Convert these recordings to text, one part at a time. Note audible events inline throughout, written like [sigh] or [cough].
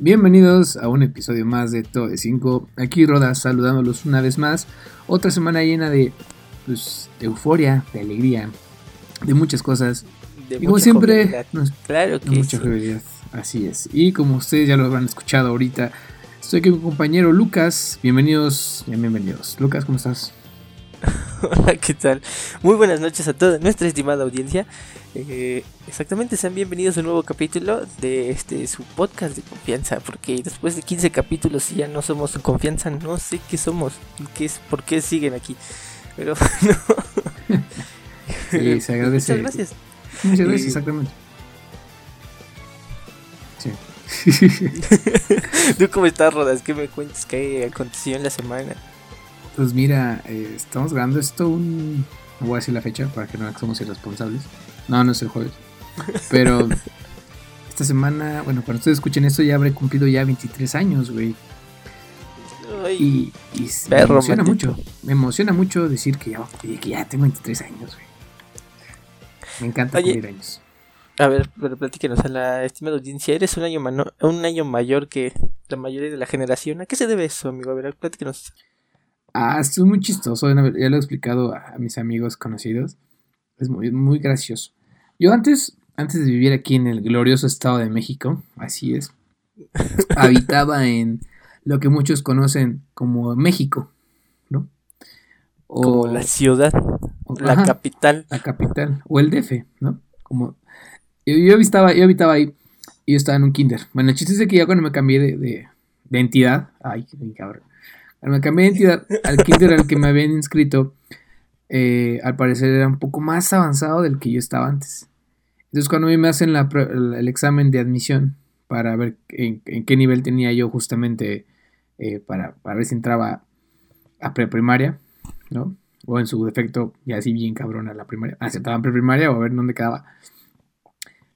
Bienvenidos a un episodio más de Todo de 5. Aquí Roda saludándolos una vez más. Otra semana llena de, pues, de euforia, de alegría, de muchas cosas. De y como siempre, nos- Claro de mucha sí. Así es. Y como ustedes ya lo habrán escuchado ahorita, estoy aquí con mi compañero Lucas. Bienvenidos, bien, bienvenidos. Lucas, ¿cómo estás? [laughs] Hola, ¿qué tal? Muy buenas noches a toda nuestra estimada audiencia. Eh, exactamente, sean bienvenidos a un nuevo capítulo de este su podcast de confianza. Porque después de 15 capítulos y ya no somos confianza, no sé qué somos, qué es, por qué siguen aquí. Pero [laughs] no. Sí, se agradece. Muchas gracias. Muchas gracias, Y- exactamente. Sí. [laughs] ¿Tú cómo estás, Rodas? ¿Qué me cuentas? ¿Qué aconteció en la semana? Pues mira, eh, estamos grabando esto un... No voy a decir la fecha para que no somos irresponsables. No, no es el jueves. Pero [laughs] esta semana, bueno, cuando ustedes escuchen esto ya habré cumplido ya 23 años, güey. Y, y me emociona maldito. mucho. Me emociona mucho decir que ya, que ya tengo 23 años, güey. Me encanta Oye, cumplir años. A ver, pero platíquenos a la estimada audiencia. Eres un año, un año mayor que la mayoría de la generación. ¿A qué se debe eso, amigo? A ver, platícanos. Ah, esto es muy chistoso, ya lo he explicado a, a mis amigos conocidos. Es muy, muy gracioso. Yo antes, antes de vivir aquí en el glorioso estado de México, así es, [laughs] habitaba en lo que muchos conocen como México, ¿no? O Como la ciudad, o- la ajá, capital. la capital, o el DF, ¿no? Como, yo, yo habitaba, yo habitaba ahí y yo estaba en un kinder. Bueno, el chiste es de que ya cuando me cambié de, de, de entidad, ay, cabrón. Me cambié de entidad al kinder al que me habían inscrito, eh, al parecer era un poco más avanzado del que yo estaba antes. Entonces cuando a mí me hacen el, examen de admisión para ver en, qué nivel tenía yo justamente eh, para, para ver si entraba a preprimaria, ¿no? O en su defecto, ya así bien cabrón a la primaria. Aceptaba en preprimaria o a ver dónde quedaba.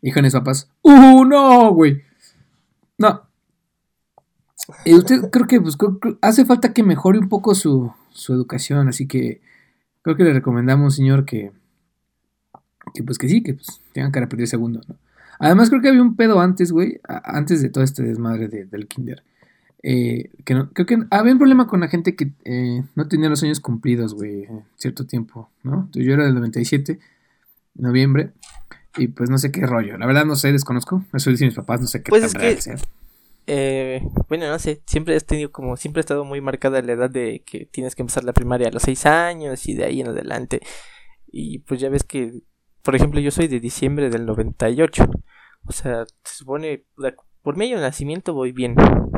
Dijeron mis papás, ¡Uh, no, güey! No. Y usted creo que pues, creo- hace falta que mejore un poco su, su educación, así que creo que le recomendamos, señor, que, que pues que sí, que pues tengan que repetir segundo, ¿no? Además creo que había un pedo antes, güey, a- antes de todo este desmadre de- del kinder. Eh, que no- creo que había un problema con la gente que eh, no tenía los años cumplidos, güey, en cierto tiempo, ¿no? Entonces, yo era del 97, noviembre, y pues no sé qué rollo. La verdad no sé, desconozco. Eso dicen mis papás, no sé qué Pues tan es que- sea. Eh, bueno, no sé, siempre has tenido como, siempre ha estado muy marcada la edad de que tienes que empezar la primaria a los 6 años y de ahí en adelante. Y pues ya ves que, por ejemplo, yo soy de diciembre del 98. O sea, se supone, por año de nacimiento voy bien,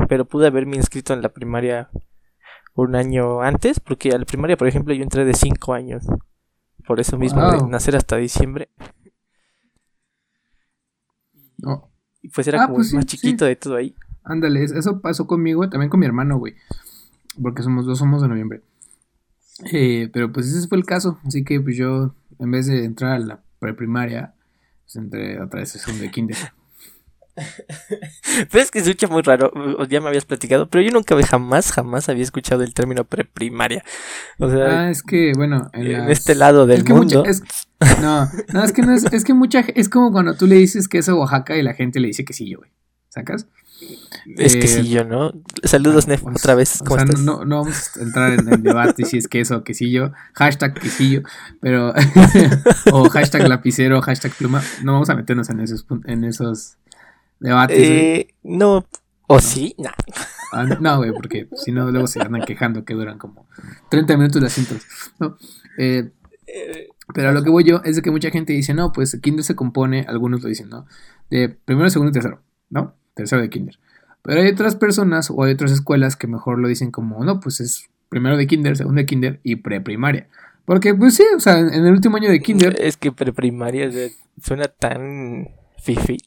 pero pude haberme inscrito en la primaria un año antes, porque a la primaria, por ejemplo, yo entré de 5 años. Por eso mismo, de nacer hasta diciembre. No, Y pues era Ah, como pues el sí, más sí. chiquito de todo ahí. Ándale, es- eso pasó conmigo, también con mi hermano, güey. Porque somos dos, somos de noviembre. Eh, pero pues ese fue el caso. Así que pues yo, en vez de entrar a la preprimaria, pues entré otra vez a segundo de kinder. [laughs] Pero es que se escucha muy raro, ya me habías platicado, pero yo nunca jamás, jamás había escuchado el término preprimaria. O sea, Ah, es que, bueno, en, en las- este lado del es que mundo. mucha- es- no, no, es que no es, es que mucha, es como cuando tú le dices que es Oaxaca y la gente le dice que sí, yo, güey. ¿Sacas? Es que eh, sí, yo, ¿no? Saludos, Ah, Nef, pues, otra vez. o ¿Cómo sea, estás? No, no vamos a entrar en el debate si es queso o quesillo, hashtag quesillo, pero [laughs] o hashtag lapicero, hashtag pluma. No vamos a meternos en esos en esos debates. Eh, no. ¿O sí? Nah. Ah, no, güey, porque si no luego se andan quejando que duran como 30 minutos las intros. ¿no? Eh, Eh, pero a lo que voy yo es de que mucha gente dice, no, pues el kinder se compone, algunos lo dicen, ¿no? De primero, segundo y tercero, ¿no? Tercero de kinder. Pero hay otras personas o hay otras escuelas que mejor lo dicen como, no, pues es primero de kinder, segundo de kinder y preprimaria. Porque, pues sí, o sea, en en el último año de kinder, Es que preprimaria o sea, suena tan fifi.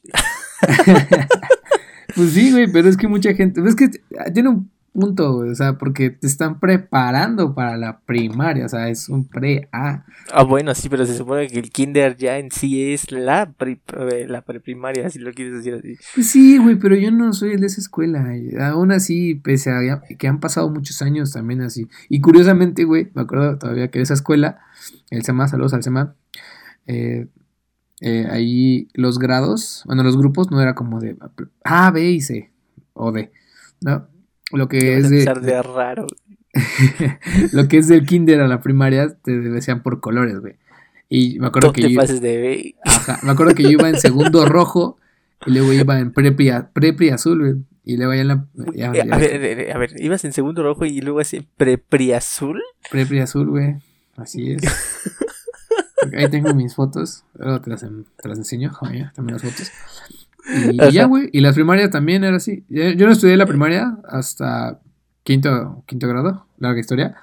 [laughs] pues sí, güey, pero es que mucha gente, es que tiene un punto, güey, o sea, porque te están preparando para la primaria, o sea, es un pre-A. Ah, bueno, sí, pero se supone que el kinder ya en sí es la, pri- eh, la preprimaria, si lo quieres decir así. Pues sí, güey, pero yo no soy de esa escuela. Aún así, pese a que han pasado muchos años también así. Y curiosamente, güey, me acuerdo todavía que esa escuela, el SEMA, saludos al SEMA, eh, eh, ahí los grados, bueno, los grupos no era como de A, B y C. o D, ¿no? Lo que es de, de raro. [laughs] lo que es del kinder a la primaria te decían por colores, güey. Y me acuerdo que te yo, pases de Ajá, me acuerdo que yo iba en segundo rojo y luego iba en prepri, prepri azul, güey. Y luego ya en la. ya- [laughs] ya- a, ver, a ver, ibas en segundo rojo y luego así prepri azul. Prepri azul, güey. Así es. [laughs] Ahí tengo mis fotos. Luego te las, te las enseño. Joder, también las fotos. Y, y ya, güey. Y las primarias también era así. Yo, no estudié la primaria hasta quinto, quinto grado. Larga historia.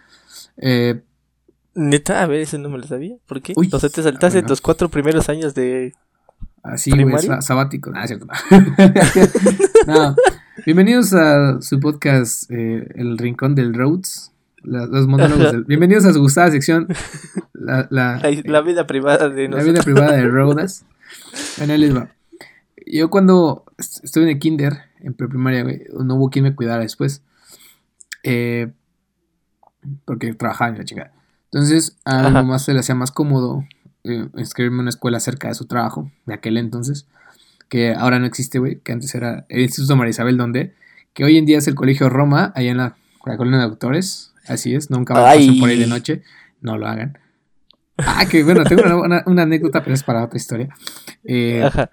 Eh, Neta, a ver, eso no me lo sabía. ¿Por qué? Uy, o sea, te saltaste bueno. los cuatro primeros años de. así, güey. ¿Primaria? sa- Sabático. Nah, es cierto. [laughs] no. Bienvenidos a su podcast, eh, El Rincón del Rhodes. La- los monólogos del- Bienvenidos a su gustada sección. La, la- La, la vida privada de La nosotros. vida privada de [laughs] Rodas. Bueno, ahí les va. Yo cuando est- estuve en el kinder, en preprimaria, güey, no hubo quien me cuidara después. Eh, porque trabajaba en la chingada. Entonces, a mi mamá se le hacía más cómodo eh, inscribirme en una escuela cerca de su trabajo, de aquel entonces, que ahora no existe, güey, que antes era el Instituto María Isabel, donde, que hoy en día es el Colegio Roma, allá en la, la colonia de doctores. Así es, nunca va a pasar Ay. por ahí de noche, no lo hagan. Ah, que bueno, tengo una, una- una anécdota, pero es para otra historia. Eh, Ajá.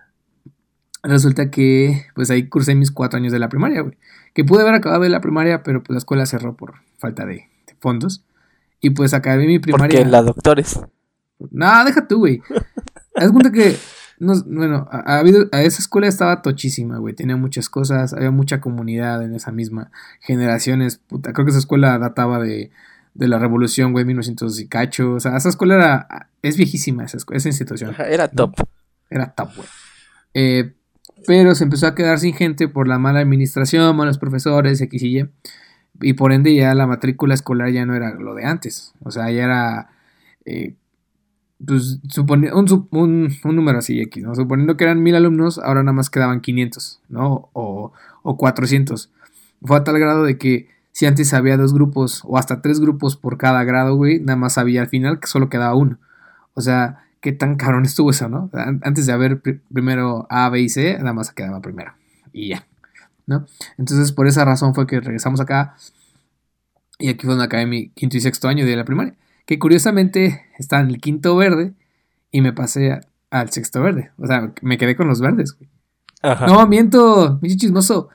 Resulta que, pues ahí cursé mis cuatro años de la primaria, güey. Que pude haber acabado de la primaria, pero pues la escuela cerró por falta de, de fondos. Y pues acabé mi primaria. Porque la doctores. No, deja tú, güey. [laughs] Haz cuenta que, no, bueno, ha, ha habido, a esa escuela estaba tochísima, güey. Tenía muchas cosas, había mucha comunidad en esa misma generaciones. Puta, creo que esa escuela databa de, de la revolución, güey, 1900 y cacho. O sea, esa escuela era, es viejísima, esa, escu- esa institución. Era top. Era top, güey. Eh, pero se empezó a quedar sin gente por la mala administración, malos profesores, X y Y. Y por ende ya la matrícula escolar ya no era lo de antes. O sea, ya era... eh, pues supone, un, un, un número así X, ¿no? Suponiendo que eran mil alumnos, ahora nada más quedaban 500, ¿no? O, o 400. Fue a tal grado de que si antes había dos grupos o hasta tres grupos por cada grado, güey, nada más había al final que solo quedaba uno. O sea, qué tan cabrón estuvo eso, ¿no? An- Antes de haber pri- primero A, B y C, nada más quedaba primero. Y ya, ¿no? Entonces, por esa razón fue que regresamos acá. Y aquí fue donde acabé mi quinto y sexto año de la primaria. Que curiosamente estaba en el quinto verde y me pasé a- al sexto verde. O sea, me quedé con los verdes, güey. Ajá. No, miento, mi chismoso.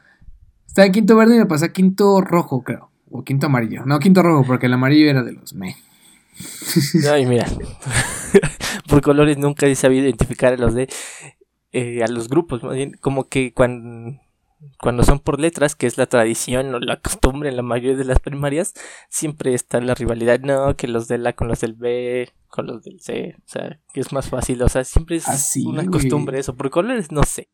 Estaba en quinto verde y me pasé a quinto rojo, creo. O quinto amarillo. No, quinto rojo, porque el amarillo era de los me. Ay, mira. [laughs] Por colores nunca he sabido identificar a los de. eh, a los grupos, más bien. Como que cuando. Cuando son por letras, que es la tradición o la costumbre en la mayoría de las primarias, siempre está la rivalidad, no, que los de la con los del B, con los del C, o sea, que es más fácil, o sea, siempre es Así, una güey. costumbre eso, por colores no sé.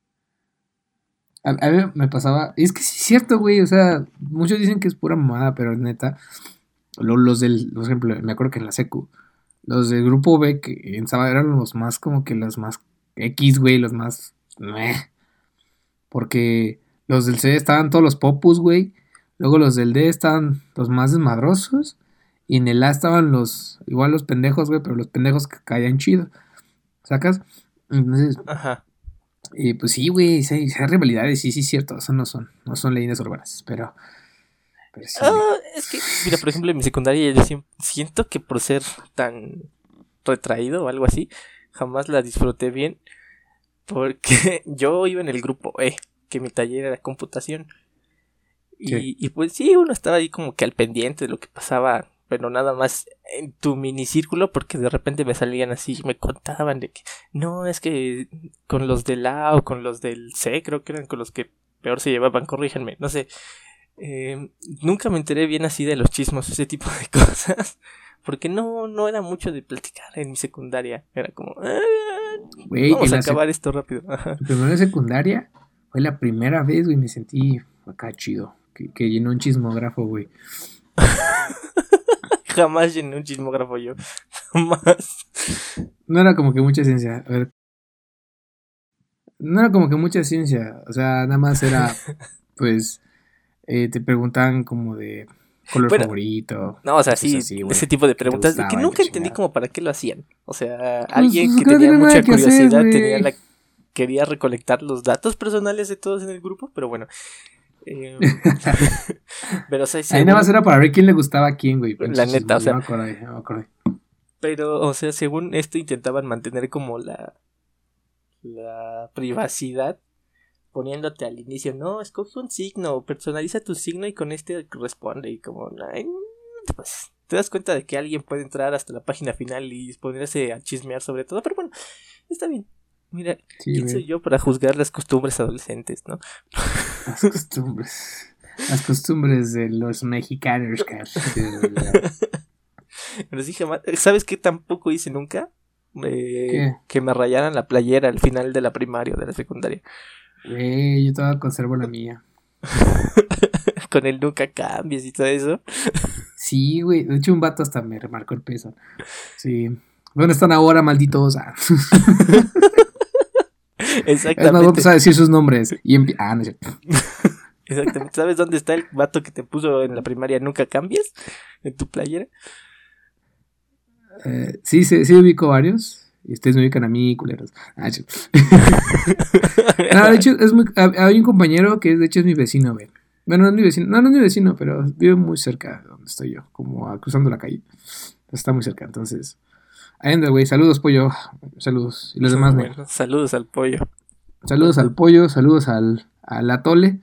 A, a mí me pasaba. Es que sí es cierto, güey. O sea, muchos dicen que es pura mamada, pero neta. Lo- los del. Por ejemplo, me acuerdo que en la secu. Los del grupo B, que en Saba eran los más como que los más X, güey. Los más. meh. Porque los del C estaban todos los popus, güey. Luego los del D estaban los más desmadrosos. Y en el A estaban los. Igual los pendejos, güey. Pero los pendejos que caían chido. ¿Sacas? Entonces, Ajá. y pues sí, güey, sí, hay rivalidades, sí, sí, cierto, eso no son, no son leyendas urbanas, pero, pero sí, güey. Ah, es que, mira, por ejemplo, en mi secundaria yo siento que por ser tan retraído o algo así, jamás la disfruté bien. Porque [laughs] yo iba en el grupo E, que mi taller era computación. Y, y pues sí, uno estaba ahí como que al pendiente de lo que pasaba, pero nada más en tu minicírculo, porque de repente me salían así, me contaban de que no, es que con los del A o con los del C, creo que eran con los que peor se llevaban, corríjanme, no sé. Eh, nunca me enteré bien así de los chismos, ese tipo de [laughs] cosas. Porque no, no era mucho de platicar en mi secundaria. Era como, "Ah, vamos a acabar esto rápido. Ajá. primero de secundaria fue la primera vez, güey, me sentí acá chido, que, que llenó un chismógrafo, güey. [laughs] Jamás llené un chismógrafo yo. [laughs] Jamás. No era como que mucha ciencia, a ver. No era como que mucha ciencia, o sea, nada más era, pues, eh, te preguntaban como de color Bueno, favorito. No, o sea, sí, así, ese tipo de preguntas que nunca entendí como para qué lo hacían. O sea, alguien pues, que tenía mucha que curiosidad tenía la quería recolectar los datos personales de todos en el grupo, pero bueno. Eh, [laughs] [laughs] pero, o sea, Ahí nada más era para ver quién le gustaba a quién, güey. La neta, o sea- No me acordé, no me acordé. Pero, o sea, según esto intentaban mantener como la, la privacidad, poniéndote al inicio, no, escoge un signo, personaliza tu signo y con este responde. Y como, ay, pues, te das cuenta de que alguien puede entrar hasta la página final y ponerse a chismear sobre todo, pero bueno, está bien. Mira, Sí, ¿quién soy yo para juzgar las costumbres adolescentes, no? Las costumbres. Las costumbres de los mexicanos. [laughs] Les dije, ma- ¿sabes qué tampoco hice nunca? Eh. Que me rayaran la playera al final de la primaria o de la secundaria. Güey, yo todavía conservo la mía. [laughs] Con el nunca cambies y todo eso. Sí, güey. De hecho, un vato hasta me remarcó el peso. Sí. ¿Dónde están ahora, malditos? Ah. [laughs] Es más, voy a Exactamente. empezar a decir sus nombres. Y Ah, no es cierto. [laughs] Exactamente. ¿Sabes dónde está el vato que te puso en la primaria nunca cambies? En tu playera. Eh, sí, sí, sí ubico varios. Y ustedes me ubican a mí, culeros. Ah. No, [laughs] de hecho, es muy, hay un compañero que de hecho es mi vecino, güey. Bueno, no es mi vecino, no, no es mi vecino, pero vive muy cerca de donde estoy yo, como a- cruzando la calle. Está muy cerca, entonces. Ahí anda, güey. Saludos, pollo. Saludos. Y los demás, güey. Bueno, saludos al pollo. Saludos al pollo, saludos al, al atole.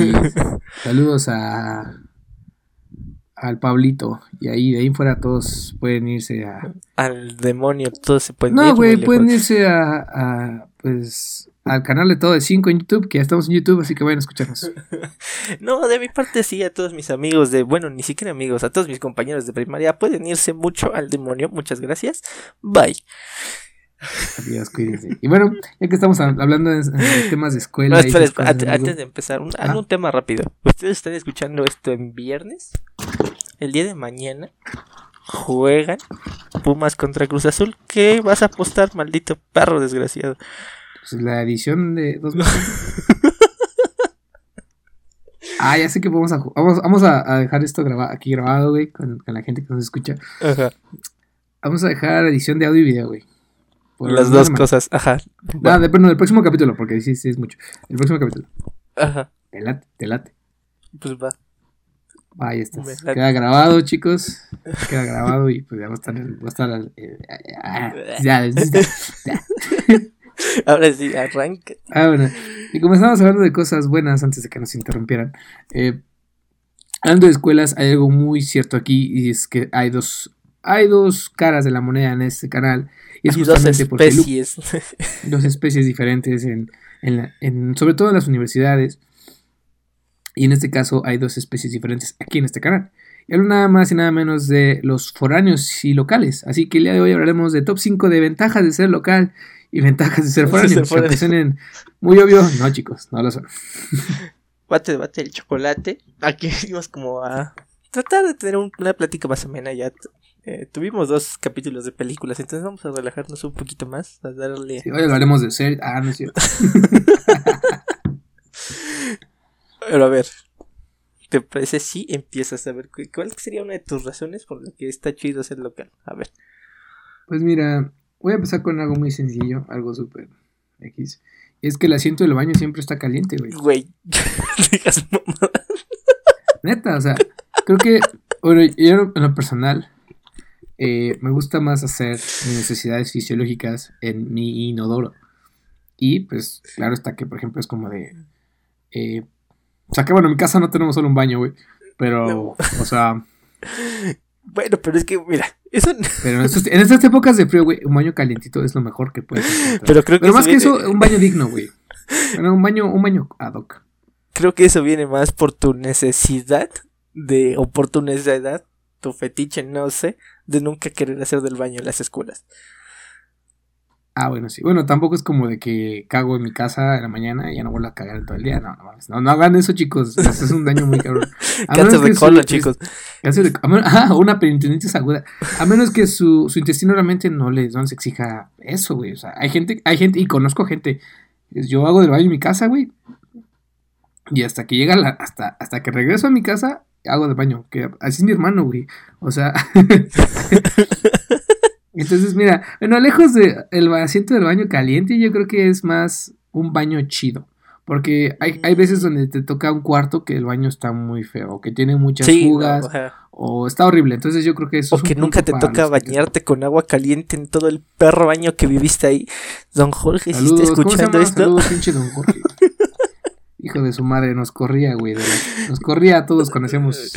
Y [laughs] saludos a al Pablito. Y ahí de ahí fuera todos pueden irse a. Al demonio, todos se pueden ir No, güey, pueden irse a, a, pues al canal de todo de 5 en YouTube, que ya estamos en YouTube, así que vayan a escucharnos. [laughs] No, de mi parte sí, a todos mis amigos de, bueno, ni siquiera amigos, a todos mis compañeros de primaria, pueden irse mucho al demonio, muchas gracias, bye. [laughs] Adiós, cuídense. Y bueno, ya que estamos hab- hablando de, de temas de escuela. No, y espera, espera, antes, amigo. antes de empezar, un, Ah. un tema rápido. ¿Ustedes están escuchando esto en viernes? El día de mañana juegan Pumas contra Cruz Azul. ¿Qué vas a apostar, maldito perro desgraciado? Pues la edición de dos meses. [laughs] Ah, ya sé que vamos a vamos, vamos a, dejar esto graba- aquí grabado, güey, con, con la gente que nos escucha. Ajá. Vamos a dejar edición de audio y video, güey. Las dos cosas, ajá. No, de, bueno, del próximo capítulo, porque sí, sí es mucho. El próximo capítulo. Ajá. Te late, te late. Pues va. Ahí está. Queda grabado, chicos. Queda grabado y pues ya va a estar. Va a estar eh, ah, ya, ya, ya. [laughs] Ahora sí, arranca. Ah, bueno. Y como estábamos hablando de cosas buenas antes de que nos interrumpieran, eh, hablando de escuelas, hay algo muy cierto aquí y es que hay dos, hay dos caras de la moneda en este canal. Y es dos justamente porque Lu- especies. [laughs] dos especies diferentes en, en, la- en- sobre todo en las universidades. Y en este caso hay dos especies diferentes aquí en este canal. Y hablo nada más y nada menos de los foráneos y locales. Así que el día de hoy hablaremos de top 5 de ventajas de ser local y ventajas de ser [laughs] foráneo. Aunque suenen muy obvio, no chicos, no lo son. [laughs] bate, bate el chocolate. Aquí venimos como a tratar de tener un- una plática más amena. Ya eh, tuvimos dos capítulos de películas, entonces vamos a relajarnos un poquito más, a darle. Sí, hoy hablaremos de ser... Ah, no es cierto. [laughs] Pero a ver, ¿te parece si empiezas a ver cu- cuál sería una de tus razones por la que está chido ser local? A ver, Pues mira, voy a empezar con algo muy sencillo, algo súper X. Y es que el asiento del baño siempre está caliente, güey. güey, [laughs] digas. Neta, o sea, creo que, bueno, yo en lo personal, eh, me gusta más hacer mis necesidades fisiológicas en mi inodoro. Y pues, claro está que, por ejemplo, es como de... eh, o sea, que bueno, en mi casa no tenemos solo un baño, güey. Pero, No. o sea, [laughs] Bueno, pero es que, mira, eso. pero en, estos- en estas épocas de frío, güey, un baño calientito es lo mejor que puedes encontrar. [laughs] Pero creo que Pero más que eso, un baño digno, güey. Bueno, un baño, un baño ad hoc. Creo que eso viene más por tu necesidad de, o por tu necesidad, tu fetiche, no sé, de nunca querer hacer del baño en las escuelas. Ah, bueno, sí. Bueno, tampoco es como de que cago en mi casa en la mañana y ya no vuelvo a cagar en todo el día. No, no mames. No, no hagan eso, chicos. Eso es un daño muy cabrón. [laughs] Cáncer de colon, chicos. cáncer de- menos- ah, una peritonitis aguda. A menos que su, su intestino realmente no les, no les exija eso, güey. O sea, hay gente, hay gente, y conozco gente. Yo hago del baño en mi casa, güey. Y hasta que llega la, hasta, hasta que regreso a mi casa, hago del baño. Que así es mi hermano, güey. O sea. [laughs] Entonces, mira, bueno, lejos del asiento del baño caliente, yo creo que es más un baño chido. Porque hay, hay veces donde te toca un cuarto que el baño está muy feo, o que tiene muchas Sí, fugas, o está horrible. Entonces yo creo que eso O es un que nunca te toca bañarte con agua caliente en todo el perro baño que viviste ahí. Don Jorge, si Saludos, está ¿cómo se escuchando esto. Saludos, pinche don Jorge. [laughs] Hijo de su madre, nos corría, güey. de la- Nos corría a todos cuando hacíamos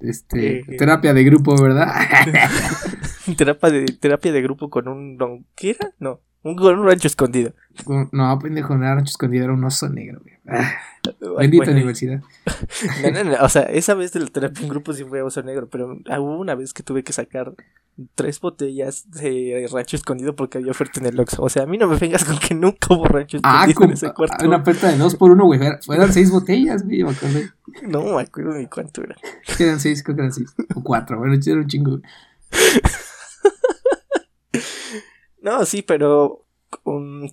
este, terapia de grupo, ¿verdad? [laughs] terapia, de, terapia de grupo con un don. ¿Qué era? No, un, con un rancho escondido. no, pendejo, era rancho escondido, era un oso negro, güey. Ah, Ay, bendita bueno, universidad. [laughs] no, no, no, O sea, esa vez de la terapia en grupo sí fue oso negro, pero hubo una vez que tuve que sacar tres botellas de rancho escondido porque había oferta en el Oxxo. O sea, a mí no me vengas con que nunca hubo rancho Ah, escondido como, en ese cuarto. una oferta de dos por uno, güey. Eran seis botellas, güey, me acordé. No me acuerdo ni cuánto era. Eran seis, creo que eran seis. O cuatro, bueno, era un chingo. güey. [laughs] No, sí, pero um,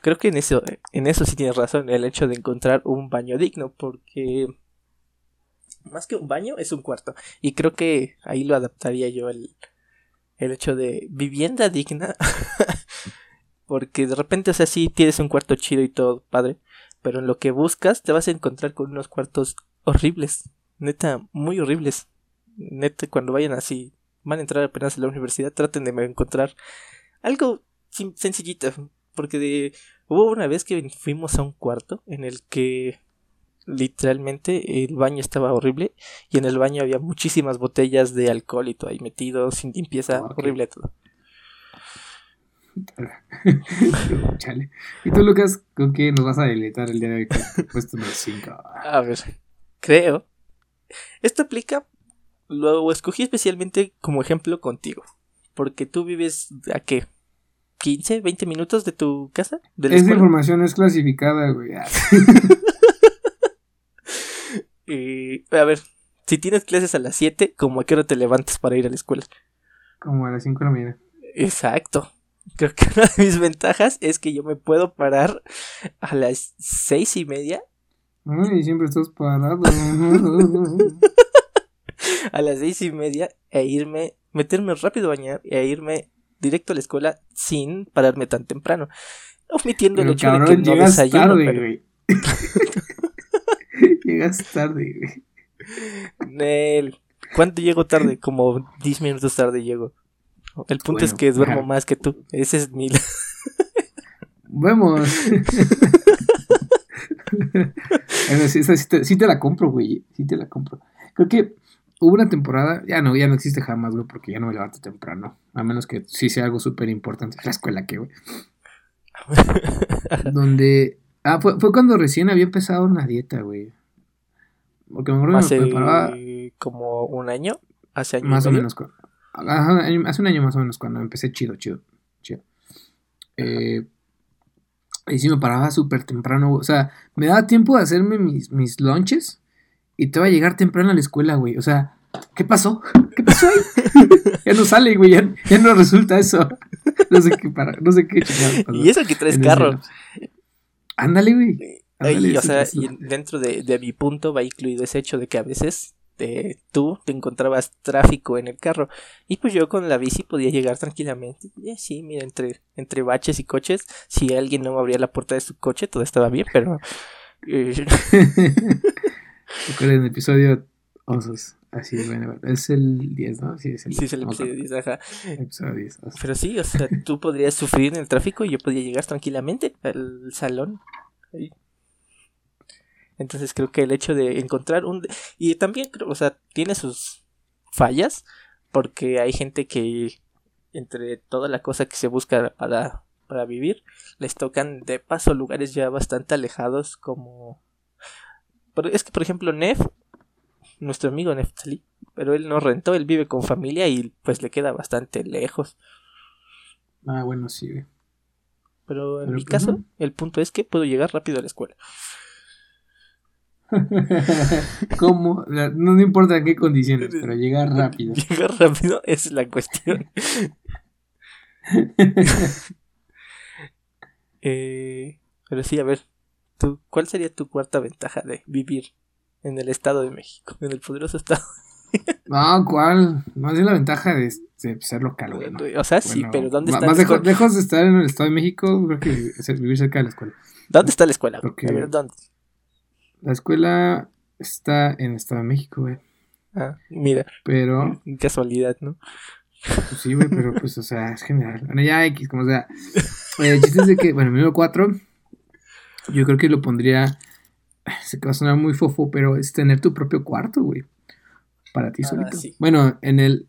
creo que en eso, en eso sí tienes razón, el hecho de encontrar un baño digno, porque más que un baño es un cuarto. Y creo que ahí lo adaptaría yo el, el hecho de vivienda digna. [laughs] porque de repente, o sea, sí tienes un cuarto chido y todo, padre. Pero en lo que buscas te vas a encontrar con unos cuartos horribles. Neta, muy horribles. Neta, cuando vayan así, van a entrar apenas a la universidad, traten de encontrar algo sencillito. Porque de, hubo una vez que fuimos a un cuarto en el que literalmente el baño estaba horrible y en el baño había muchísimas botellas de alcohol y todo ahí metido, sin limpieza, Ok. horrible todo. [laughs] Chale. ¿Y tú, Lucas, con qué nos vas a deleitar el día de hoy? Puesto número 5. A ver, creo. Esto aplica, lo escogí especialmente como ejemplo contigo. Porque tú vives a qué? ¿15, 20 minutos de tu casa? ¿De la Esta escuela? información es clasificada, güey. [laughs] Y, a ver, si tienes clases a las 7, ¿cómo a qué hora te levantas para ir a la escuela? Como a las 5 de la mañana. Exacto. Creo que [laughs] una de mis ventajas es que yo me puedo parar a las seis y media. Ay, siempre estás parado. [laughs] [laughs] A las seis y media e irme, meterme rápido a bañar e irme directo a la escuela sin pararme tan temprano. Omitiendo el hecho de que no llegas desayuno. tarde, pero- güey. [laughs] llegas tarde, güey. Nel, ¿Cuánto llego tarde? Como 10 minutos tarde llego. El punto es que duermo más que tú. Ese es mi... [laughs] Vemos. Bueno, sí, esa sí te, sí te la compro, güey. Sí te la compro. Creo que hubo una temporada, ya no, ya no existe jamás, güey, porque ya no me levanto temprano. A menos que sí sea algo súper importante. La escuela, ¿qué, güey? [laughs] Donde. Ah, fue, fue cuando recién había empezado una dieta, güey. Porque me acuerdo que me preparaba como un año. Hace año más o menos. cu- ajá, año- hace un año más o menos cuando empecé chido, chido, chido. Eh, y sí me paraba súper temprano, güey. O sea, me daba tiempo de hacerme mis, mis lunches y te va a llegar temprano a la escuela, güey. O sea, ¿qué pasó? [laughs] ¿Qué pasó ahí? [laughs] ya no sale, güey. Ya, ya no resulta eso. [laughs] no sé qué para, no sé qué pasó Y eso que traes carro. Ándale, güey. Ándale, o sí, sea, sí. y dentro de, de mi punto va incluido ese hecho de que a veces eh, tú te encontrabas tráfico en el carro y pues yo con la bici podía llegar tranquilamente. Y así, mira, entre, entre baches y coches, si alguien no me abría la puerta de su coche, todo estaba bien, pero... eh, Recuerden el episodio Osos. Así, bueno, es el 10, ¿no? Sí, es el, sí, es el episodio 10, ajá. episodio 10. osos. Pero sí, o sea, tú podrías sufrir en el tráfico y yo podía llegar tranquilamente al salón. Ahí. Entonces creo que el hecho de encontrar un... Y también, creo, o sea, tiene sus fallas, porque hay gente que entre toda la cosa que se busca para, para vivir, les tocan de paso lugares ya bastante alejados como... Pero es que, por ejemplo, Nef, nuestro amigo Neftali, pero él no rentó, él vive con familia y pues le queda bastante lejos. Ah, bueno, sí. Pero en Pero, mi pues, caso, no. el punto es que puedo llegar rápido a la escuela. [laughs] ¿Cómo? No, no importa en qué condiciones, pero llegar [laughs] rápido. Llegar rápido es la cuestión. [laughs] Eh, pero sí, a ver, tú, ¿cuál sería tu cuarta ventaja de vivir en el Estado de México, en el poderoso Estado? [laughs] No, ¿cuál? Más bien la ventaja de, de ser local, güey. ¿no? O sea, sí, Bueno, pero ¿dónde está Más la escuela? lejos de estar en el Estado de México, creo que es vivir cerca de la escuela. ¿Dónde está la escuela? Porque- A ver, ¿dónde? La escuela está en el Estado de México, güey. Ah, mira, Pero, casualidad, ¿no? pues sí, güey, pero pues, o sea, es general. Bueno, ya X, como sea. [laughs] Eh, El chiste es de que, bueno, número 4, yo creo que lo pondría. [sighs] Se que va a sonar muy fofo, pero es tener tu propio cuarto, güey. Para ti Ah, solito. sí. Bueno, en el.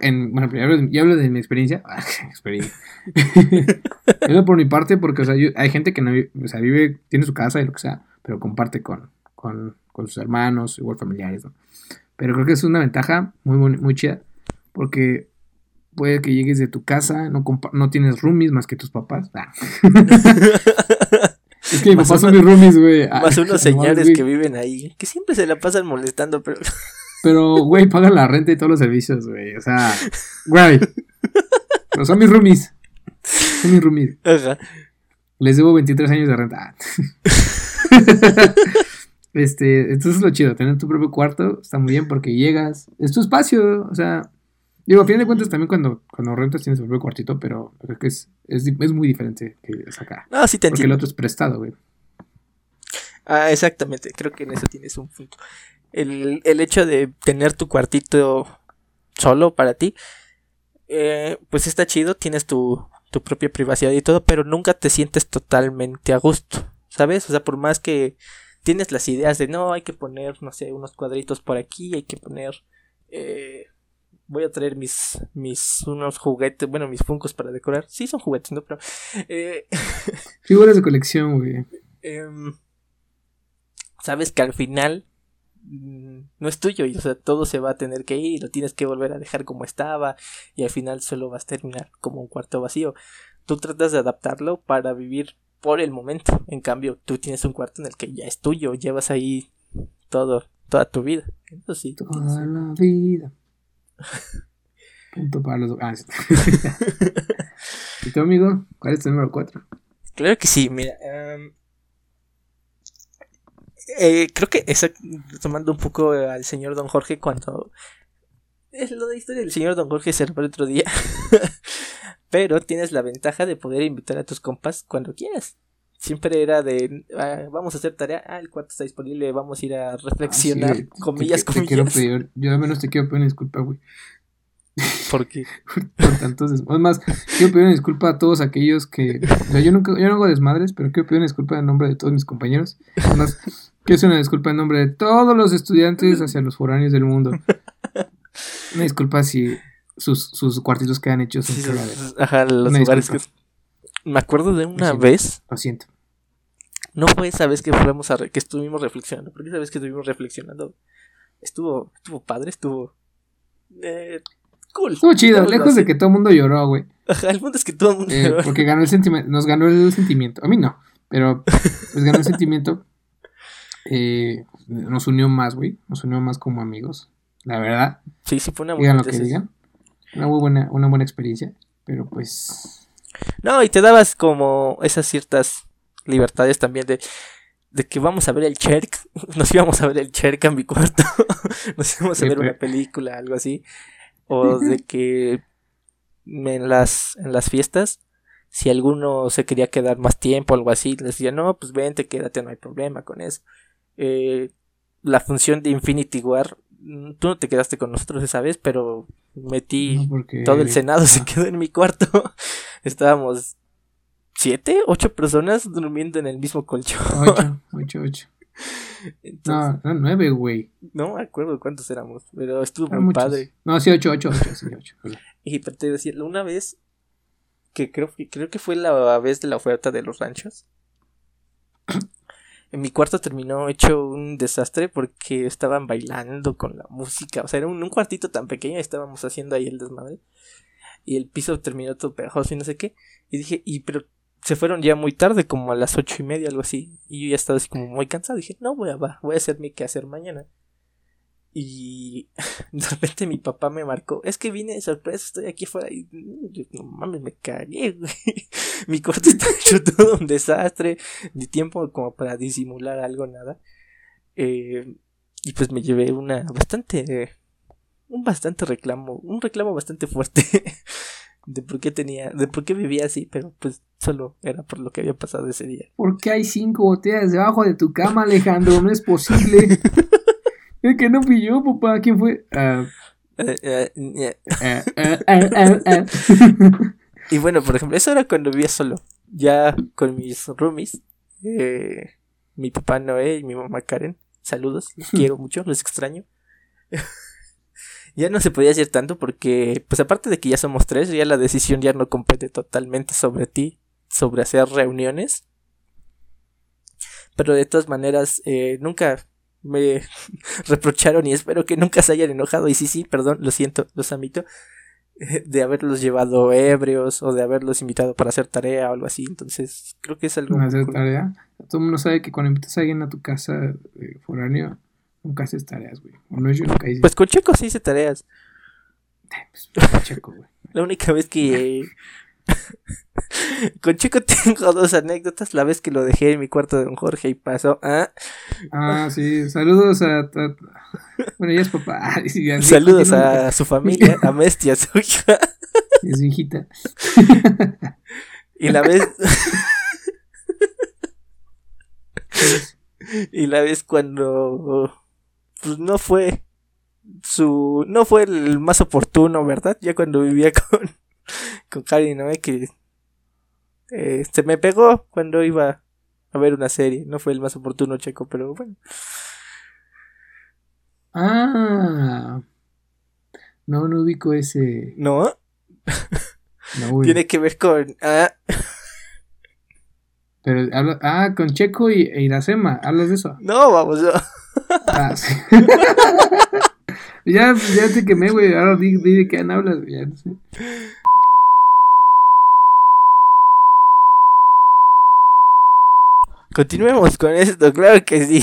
En, bueno, yo hablo, de, yo hablo de mi experiencia. [laughs] Ah, experiencia. [laughs] Por mi parte, porque, o sea, yo- hay gente que no vi- o sea, vive, tiene su casa y lo que sea, pero comparte con, con, con sus hermanos, igual familiares, ¿no? Pero creo que es una ventaja muy, muy chida, porque puede que llegues de tu casa, no, no tienes roomies más que tus papás. Ah. [laughs] es que papás uno- son mis roomies, güey. Ah, Más unos [laughs] señores que viven ahí, que siempre se la pasan molestando, pero [laughs] Pero, güey, pagan la renta y todos los servicios, güey. O sea, güey. Pero son mis roomies. Son mis roomies. Ajá. Les debo 23 años de renta. [laughs] este, entonces es lo chido, tener tu propio cuarto está muy bien porque llegas, es tu espacio, o sea, digo, a fin de cuentas también cuando, cuando rentas tienes tu propio cuartito, pero creo que es, es, muy diferente que es acá. No, sí te Porque el otro es prestado, güey. Ah, exactamente, creo que en eso tienes un punto. El, el hecho de tener tu cuartito solo para ti, eh, pues está chido, tienes tu, tu propia privacidad y todo, pero nunca te sientes totalmente a gusto, ¿sabes? O sea, por más que tienes las ideas de, no, hay que poner, no sé, unos cuadritos por aquí, hay que poner... eh, Voy a traer mis, mis, unos juguetes, bueno, mis funcos para decorar. Sí, son juguetes, ¿no? Pero, eh, [laughs] Figuras de colección, güey. em, sabes que al final mm, no es tuyo y o sea todo se va a tener que ir y lo tienes que volver a dejar como estaba y al final solo vas a terminar como un cuarto vacío tú tratas de adaptarlo para vivir por el momento en cambio tú tienes un cuarto en el que ya es tuyo llevas ahí todo toda tu vida eso sí Toda la vida. [laughs] Punto para los... Ah, sí. [laughs] ¿Y tú, amigo? ¿Cuál es tu número 4? Claro que sí, mira. em, eh, creo que tomando un poco al señor Don Jorge cuando... Es lo de la historia del señor Don Jorge será para otro día. [laughs] Pero tienes la ventaja de poder invitar a tus compas cuando quieras. Siempre era de, ah, vamos a hacer tarea, ah, el cuarto está disponible, vamos a ir a reflexionar, Ah, sí, güey. comillas, Te- te quiero comillas. pedir- yo al menos te quiero pedir una disculpa, güey. Porque [laughs] por tantos Es más, quiero pedir una disculpa a todos aquellos que. O sea, yo nunca, yo no hago desmadres, pero quiero pedir una disculpa en nombre de todos mis compañeros. Además, quiero hacer una disculpa en nombre de todos los estudiantes hacia los foráneos del mundo. [laughs] Una disculpa si sus, sus cuartitos quedan hechos en sí, ajá, los Una lugares que... Me acuerdo de una vez Lo siento. No fue esa vez que fuimos a re- que estuvimos reflexionando, porque esa vez que estuvimos reflexionando estuvo estuvo padre, estuvo eh, cool. Estuvo chido, lejos de que todo el mundo lloró, güey. Ajá, el punto es que todo el mundo Eh, porque ganó el sentimiento. Nos ganó el sentimiento. A mí no. Pero pues ganó el sentimiento. [laughs] Eh, nos unió más, güey. Nos unió más como amigos. La verdad. sí, sí fue una Digan lo que digan. Una muy buena, una buena experiencia. Pero pues. No, y te dabas como esas ciertas libertades también de de que vamos a ver el Cherk, [laughs] nos íbamos a ver el Cherk a mi cuarto, [laughs] nos íbamos a ver una película, algo así, o de que en las, en las fiestas, si alguno se quería quedar más tiempo o algo así, les decía, no, pues vente, quédate, no hay problema con eso. Eh, la función de Infinity War, tú no te quedaste con nosotros esa vez, pero metí no, porque- todo el Senado se Ah, quedó en mi cuarto. [laughs] Estábamos siete, ocho personas durmiendo en el mismo colchón. Ocho, [laughs] ocho, ocho. Entonces, No, no, nueve, güey. no me acuerdo cuántos éramos, pero estuvo muy muchos. padre. No, sí, ocho, ocho, ocho, sí, ocho. [laughs] Y te decía, una vez que creo que creo que fue la vez de la oferta de los ranchos. [clears throat] En mi cuarto terminó hecho un desastre porque estaban bailando con la música. O sea, era un, cuartito tan pequeño y estábamos haciendo ahí el desmadre. Y el piso terminó todo pegajoso y no sé qué. Y dije, y pero se fueron ya muy tarde, como a las ocho y media, algo así. Y yo ya estaba así como muy cansado. Dije, no, voy a, voy a hacer mi quehacer mañana. Y [laughs] de repente mi papá me marcó, es que vine de sorpresa, estoy aquí afuera y yo, no mames, me cagué, güey. [laughs] Mi cuarto está [laughs] hecho todo un desastre, ni tiempo como para disimular algo, nada. Eh, y pues me llevé una bastante un bastante reclamo, un reclamo bastante fuerte de por qué tenía, de por qué vivía así, pero pues solo era por lo que había pasado ese día. ¿Por qué hay cinco botellas debajo de tu cama, Alejandro? No es posible. Es que no fui yo, papá. ¿Quién fue? [laughs] Ah. Y bueno, por ejemplo, eso era cuando vivía solo. Ya con mis roomies, eh, mi papá Noé y mi mamá Karen, saludos, los quiero [laughs] mucho, los extraño. [laughs] ya no se podía hacer tanto porque, pues aparte de que ya somos tres, ya la decisión ya no compete totalmente sobre ti, sobre hacer reuniones. Pero de todas maneras, eh, nunca me [laughs] reprocharon y espero que nunca se hayan enojado. Y sí, sí, perdón, lo siento, los amito. eh, De haberlos llevado ebrios o de haberlos invitado para hacer tarea o algo así. Entonces, creo que es algo. ¿No hacer cool. tarea? Todo el mundo sabe que cuando invitas a alguien a tu casa eh, foráneo, nunca haces tareas, güey. O no, yo nunca hice. Pues con Checo sí hice tareas. Pues, checo, güey. [laughs] La única vez que. [laughs] [laughs] con Checo tengo [laughs] dos anécdotas. La vez que lo dejé en mi cuarto de don Jorge y pasó. Ah, Ah, sí. Saludos a. a- bueno, ella es papá. [laughs] Ya, saludos continúa. a su familia, a Mestia, su hija. Y a su hijita. Y la vez. y la vez cuando. Pues no fue. Su. No fue el más oportuno, ¿verdad? Ya cuando vivía con. Con Cari, ¿no? Que. eh, se me pegó cuando iba a ver una serie. No fue el más oportuno, checo, pero bueno. Ah. No, no ubico ese. No, No, tiene que ver con. Ah, Pero. Ah, con Checo y e Iracema. ¿Hablas de eso? no, vamos. no. Ah, sí. [laughs] ya, ya te quemé, güey. Ahora di, di de qué hablas. Ya no sé. Continuemos con esto, claro que sí.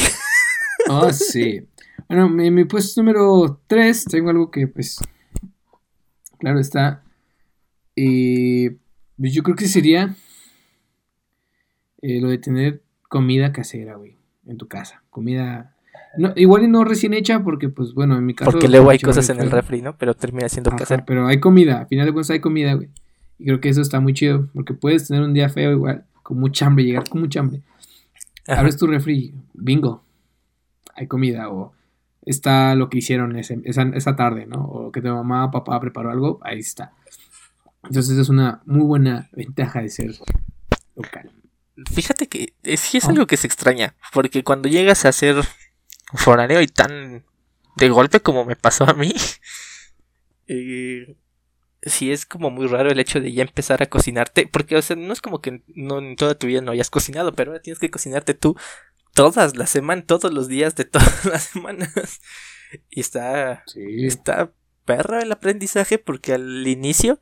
Ah, sí. Bueno, en mi puesto número 3 tengo algo que, pues, claro está. eh, yo creo que sería eh, lo de tener comida casera, güey, en tu casa. Comida, no, igual y no recién hecha porque, pues, bueno, en mi caso... Porque luego hay cosas en el refri, ¿no? Pero termina siendo Ajá, casero. pero hay comida, al final de cuentas hay comida, güey. Y creo que eso está muy chido, porque puedes tener un día feo igual, con mucha hambre, llegar con mucha hambre. Abres tu refri, bingo, hay comida, o está lo que hicieron ese- esa, esa tarde, ¿no? O que tu mamá o papá preparó algo, ahí está. Entonces es una muy buena ventaja de ser local. Fíjate que eh, sí es Ah. algo que se extraña, porque cuando llegas a ser foráneo y tan de golpe como me pasó a mí, [laughs] eh, sí es como muy raro el hecho de ya empezar a cocinarte, porque o sea, no es como que no en toda tu vida no hayas cocinado, pero ahora tienes que cocinarte tú todas las semanas, todos los días de todas [laughs] las semanas. Y está Sí. está perro el aprendizaje porque al inicio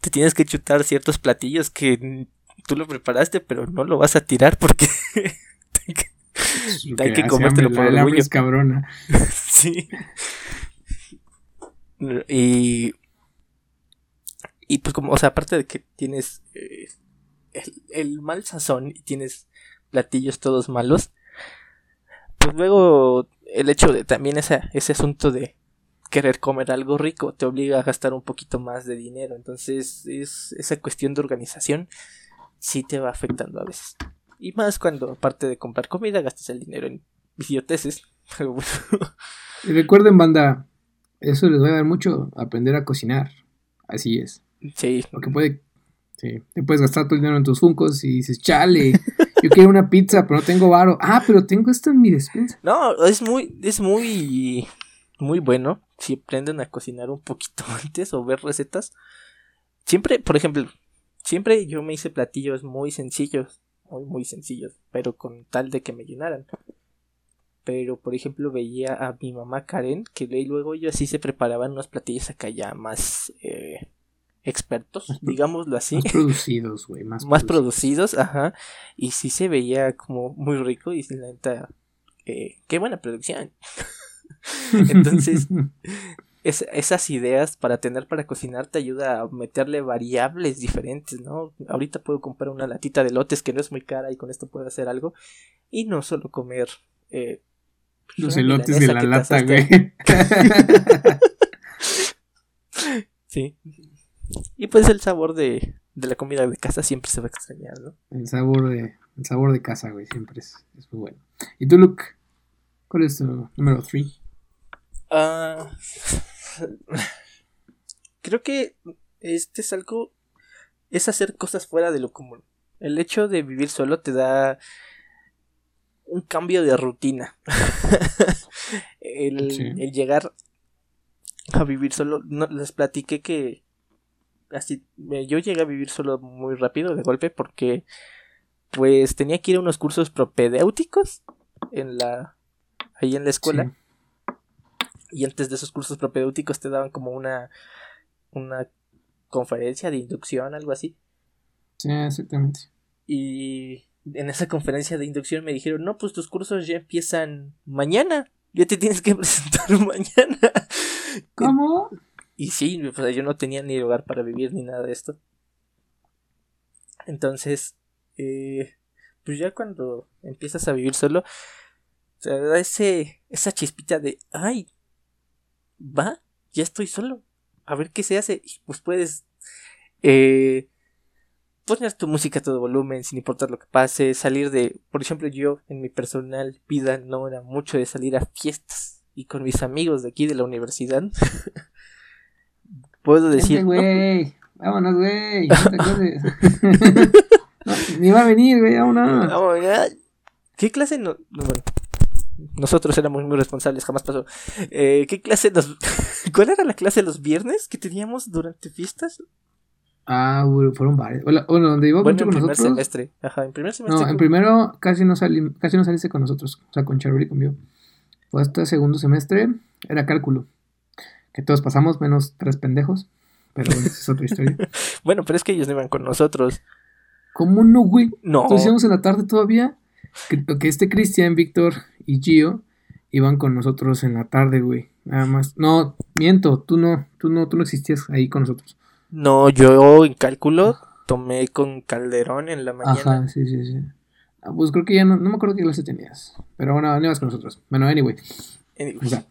te tienes que chutar ciertos platillos que tú lo preparaste pero no lo vas a tirar porque [laughs] hay que comértelo por el hambre orgullo. es cabrona. [laughs] sí y y pues como o sea aparte de que tienes eh, el, mal sazón y tienes platillos todos malos pues luego el hecho de también esa, ese asunto de querer comer algo rico te obliga a gastar un poquito más de dinero. Entonces, es esa cuestión de organización sí te va afectando a veces. Y más cuando, aparte de comprar comida, gastas el dinero en idioteces. [laughs] Y recuerden, banda, eso les va a dar mucho aprender a cocinar. Así es. Sí, Porque puede. Sí, te puedes gastar todo el dinero en tus funcos y dices, chale, yo quiero una pizza, pero no tengo varo. Ah, pero tengo esto en mi despensa. No, es muy, es muy, muy bueno si aprenden a cocinar un poquito [laughs] antes o ver recetas. Siempre, por ejemplo, siempre yo me hice platillos muy sencillos, muy, muy sencillos, pero con tal de que me llenaran. Pero, por ejemplo, veía a mi mamá Karen, que luego ellos así se preparaban unos platillos acá ya más eh, expertos, Más digámoslo así Más producidos, güey. Más, [laughs] más producidos, ajá, y sí se veía como muy rico y la neta, eh, qué buena producción. [laughs] Entonces, [laughs] es- esas ideas para tener para cocinar te ayuda a meterle variables diferentes, ¿no? Ahorita puedo comprar una latita de lotes que no es muy cara y con esto puedo hacer algo y no solo comer eh, Los una elotes de la lata, güey. Sí. Y pues el sabor de, de la comida de casa siempre se va a extrañar, ¿no? El sabor de, el sabor de casa, güey, siempre es, es muy bueno. ¿Y tú, Luke? ¿Cuál es tu número 3? Ah, [laughs] creo que este es algo. Es hacer cosas fuera de lo común. El hecho de vivir solo te da un cambio de rutina. [laughs] el, Sí. el llegar a vivir solo. No, les platiqué que así yo llegué a vivir solo muy rápido de golpe porque pues tenía que ir a unos cursos propedéuticos en la ahí en la escuela. Y antes de esos cursos propedéuticos te daban como una una conferencia de inducción algo así. Sí, exactamente. y en esa conferencia de inducción me dijeron no pues tus cursos ya empiezan mañana. Ya te tienes que [laughs] presentar mañana ¿Cómo? Y sí, pues yo no tenía ni lugar para vivir ni nada de esto. Entonces, eh, pues ya cuando empiezas a vivir solo, te da ese, esa chispita de, ay, va, ya estoy solo, a ver qué se hace. Y pues puedes eh, poner tu música a todo volumen sin importar lo que pase, salir de, por ejemplo, yo en mi personal vida no era mucho de salir a fiestas y con mis amigos de aquí de la universidad. [laughs] Puedo decir, Vente, "No, güey. Vámonos, güey. [laughs] No ni va a venir, güey. Vámonos. ¿Qué clase no, no, bueno, nosotros éramos muy responsables, jamás pasó. Eh, ¿Qué clase nos... [laughs] ¿Cuál era la clase los viernes que teníamos durante fiestas? Ah, fueron varios. Bueno, donde iba Bueno, mucho en con primer nosotros. semestre. Ajá, en primer semestre. No, en primero casi no, casi no saliste con nosotros. O sea, con Charlie y conmigo. Fue hasta segundo semestre. Era cálculo. Que todos pasamos, menos tres pendejos. Pero bueno, esa es otra historia. [laughs] Bueno, pero es que ellos no iban con nosotros. ¿Cómo no, güey? No. Entonces íbamos en la tarde todavía. Que, que este Cristian, Víctor y Gio iban con nosotros en la tarde, güey. Nada más. No, miento, tú no, tú no, tú no existías ahí con nosotros. No, yo en cálculo tomé con Calderón en la mañana. Ajá, sí, sí, sí. Ah, pues creo que ya no, no me acuerdo qué clase tenías. Pero bueno, no ibas con nosotros. Bueno, anyway. Anyway. O sea,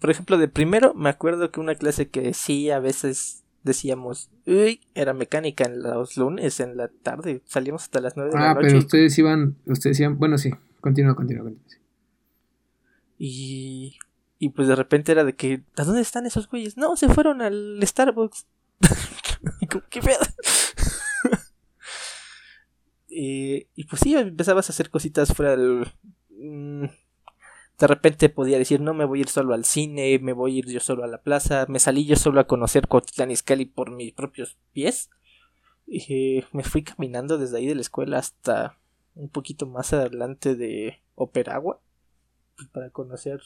Por ejemplo, de primero me acuerdo que una clase que sí a veces decíamos, uy, era mecánica en los lunes en la tarde, salíamos hasta las nueve de la ah, noche. pero ustedes iban, ustedes iban, bueno, sí. Continúa, continúa, continúa. sí. Y, y pues de repente era de que, ¿a dónde están esos güeyes? No, se fueron al Starbucks. [laughs] ¿Qué pedo? y, [laughs] y pues sí, empezabas a hacer cositas fuera del... De repente podía decir, no me voy a ir solo al cine, me voy a ir yo solo a la plaza, me salí yo solo a conocer Cotitlán Izcalli por mis propios pies. Y me fui caminando desde ahí de la escuela hasta un poquito más adelante de Operagua para conocer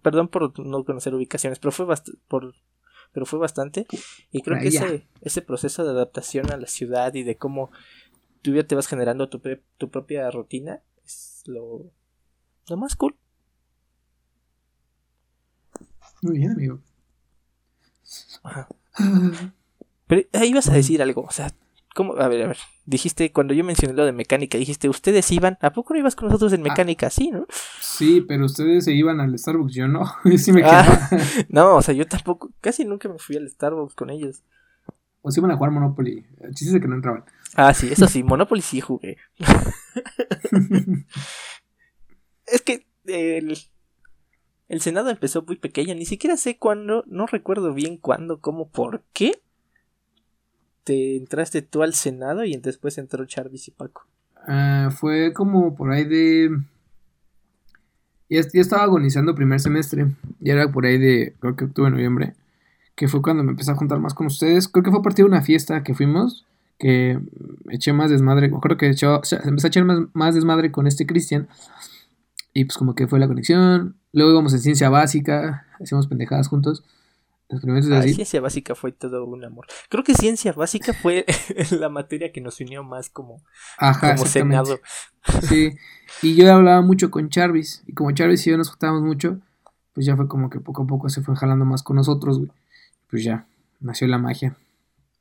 perdón por no conocer ubicaciones pero fue por pero fue bastante. Y creo que ese, ese proceso de adaptación a la ciudad y de cómo tú ya te vas generando tu, pre- tu propia rutina es lo, lo más cool Muy bien, amigo. Ajá. pero ahí ibas a decir algo o sea ¿cómo? a ver a ver dijiste cuando yo mencioné lo de mecánica dijiste ustedes iban a poco no ibas con nosotros en mecánica sí no Sí, pero ustedes se iban al Starbucks, yo no. [laughs] sí me Ah. [laughs] no o sea yo tampoco casi nunca me fui al Starbucks con ellos O se iban a jugar Monopoly. El chiste es de que no entraban. Ah, sí, eso sí, [laughs] Monopoly sí jugué. es que el, el Senado empezó muy pequeño, ni siquiera sé cuándo, no recuerdo bien cuándo, cómo, por qué te entraste tú al Senado y después entró Charvis y Paco. Ah, fue como por ahí de. Ya estaba agonizando primer semestre. Ya era por ahí de, creo que octubre, noviembre. Que fue cuando me empecé a juntar más con ustedes. Creo que fue a partir de una fiesta que fuimos. Que eché más desmadre. Creo que echó, o sea, empecé a echar más, más desmadre con este Cristian. Y pues como que fue la conexión. Luego íbamos en ciencia básica. Hacíamos pendejadas juntos. Experimentos Ah, ciencia básica fue todo un amor. Creo que ciencia básica fue [laughs] la materia que nos unió más como, Ajá, como. Senado. Sí, y yo hablaba mucho con Jarvis, y como Jarvis y yo nos juntábamos mucho, pues ya fue como que poco a poco se fue jalando más con nosotros, güey. Pues ya, nació la magia,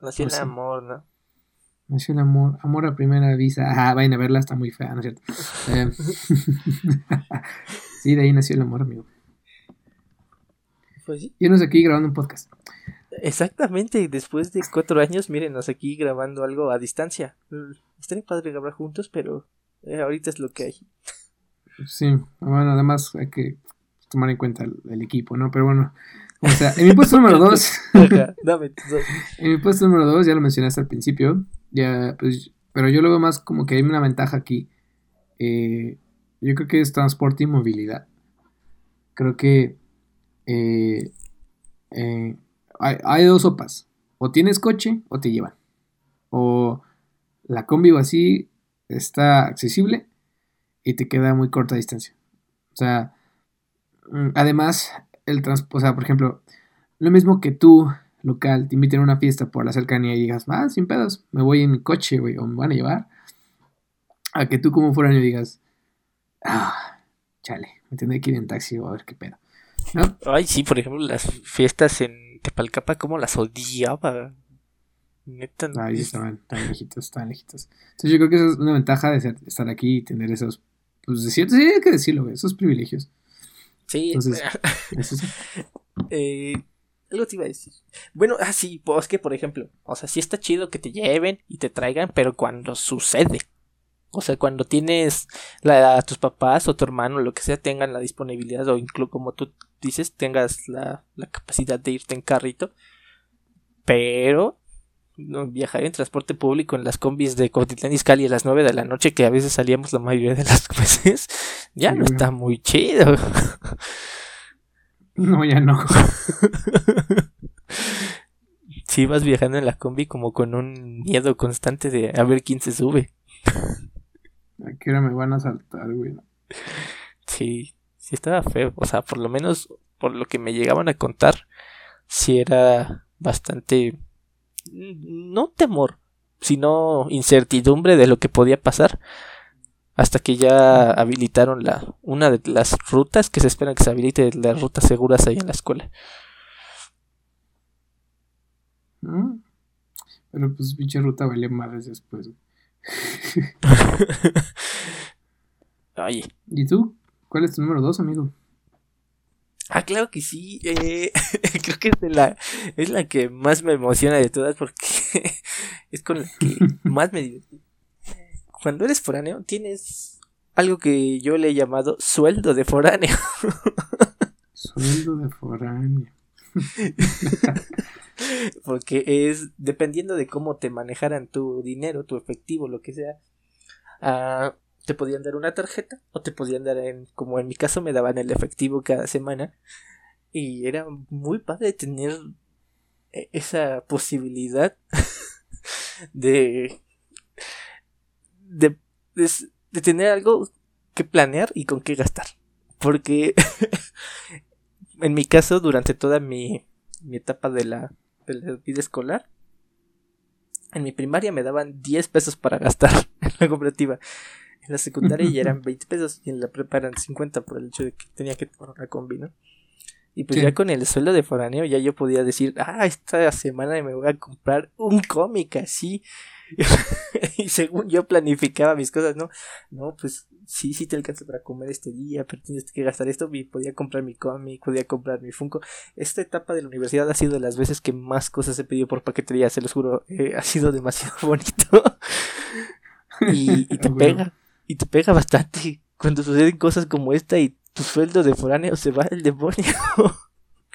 Nació Pues el sí. amor, ¿no? Nació el amor, amor a primera vista. Ah, vayan a verla, está muy fea, ¿no es cierto? Eh, [laughs] sí, de ahí nació el amor, amigo. Pues sí. Y nos aquí grabando un podcast. Exactamente, después de cuatro años, mírenos aquí grabando algo a distancia. Estaría padre grabar juntos, pero eh, ahorita es lo que hay. Sí, bueno, además hay que tomar en cuenta el, equipo, ¿no? Pero bueno, o sea, en mi puesto número [laughs] dos. dame En mi puesto número dos, ya lo mencionaste al principio, ya, pues, pero yo lo veo más como que hay una ventaja aquí. Eh, yo creo que es transporte y movilidad. Creo que eh, eh, hay, dos sopas. O tienes coche o te llevan. O la combi o así está accesible y te queda muy corta distancia. O sea, mm, además, el transporte, o sea, por ejemplo, lo mismo que tú, local, te inviten a una fiesta por la cercanía y digas, ah, sin pedos, me voy en mi coche, güey, o me van a llevar. A que tú como foráneo digas, ah, chale, me tendré que ir en taxi o a ver qué pedo. ¿No? Ay, sí, por ejemplo, las fiestas en Tepalcapa, como las odiaba. Neta, Ahí estaban tan lejitos, tan lejitos. Entonces yo creo que esa es una ventaja de estar aquí y tener esos, pues de cierto, sí hay que decirlo, esos privilegios. Sí, Entonces, [laughs] eso eh, algo te iba a decir. Bueno, ah, sí, pues que por ejemplo, o sea, sí está chido que te lleven y te traigan, pero cuando sucede. O sea, cuando tienes la, tus papás o tu hermano, lo que sea, tengan la disponibilidad o incluso como tú dices, tengas la, la capacidad de irte en carrito. Pero no, viajar en transporte público en las combis de Cotitlán Izcalli a las 9 de la noche, que a veces salíamos la mayoría de las [laughs] veces, ya no está muy chido. [laughs] No, ya no. [laughs] Si vas viajando en la combi como con un miedo constante de a ver quién se sube. ¿A qué hora me van a saltar, güey? Sí, sí estaba feo. O sea, por lo menos por lo que me llegaban a contar, sí era bastante no temor, sino incertidumbre de lo que podía pasar hasta que ya habilitaron la una de las rutas que se esperan que se habilite las rutas seguras ahí en la escuela. Mm. Pero pues pinche ruta vale más después. [laughs] ¿Y tú? ¿Cuál es tu número dos, amigo? Ah, claro que sí. Eh, [laughs] creo que es, la, es la que más me emociona de todas porque [laughs] es con la que más me divertí. Cuando eres foráneo, tienes algo que yo le he llamado sueldo de foráneo. [laughs] sueldo de foráneo. [laughs] porque es dependiendo de cómo te manejaran tu dinero, tu efectivo, lo que sea. Ah, te podían dar una tarjeta o te podían dar en, como en mi caso me daban el efectivo cada semana y era muy padre tener e, esa posibilidad [laughs] de, de, de, tener algo que planear y con qué gastar porque [laughs] en mi caso durante toda mi, mi etapa de la, de la vida escolar en mi primaria me daban 10 pesos para gastar [laughs] en la cooperativa en la secundaria ya eran [laughs] 20 pesos y en la prepa eran 50 por el hecho de que tenía que tomar una combi, ¿no? Y pues ya con el sueldo de foráneo ya yo podía decir, ah, esta semana me voy a comprar un cómic así. [laughs] y según yo planificaba mis cosas, ¿no? No, pues sí, sí te alcanza para comer este día, pero tienes que gastar esto. Y podía comprar mi cómic, podía comprar mi Funko. Esta etapa de la universidad ha sido de las veces que más cosas he pedido por paquetería, se los juro. Eh, ha sido demasiado [laughs] bonito. y, y te [laughs] pega y te pega bastante cuando suceden cosas como esta y tu sueldo de foráneo se va al demonio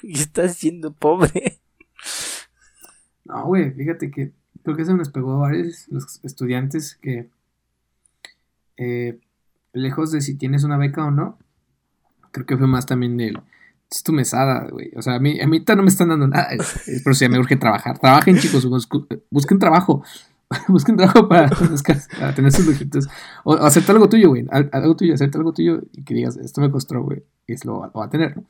y estás siendo pobre. No, güey, fíjate que creo que eso nos pegó a varios los estudiantes que eh, lejos de si tienes una beca o no, creo que fue más también de es tu mesada, güey. O sea, a mí, a mí no me están dando nada. pero si me urge trabajar. Trabajen, chicos. Busquen trabajo. [laughs] busquen trabajo para, tener sus lujitos. O, hacerte algo tuyo, güey. Algo tuyo, hacerte algo tuyo y que digas, esto me costó, güey. Y es lo, va a tener, ¿no?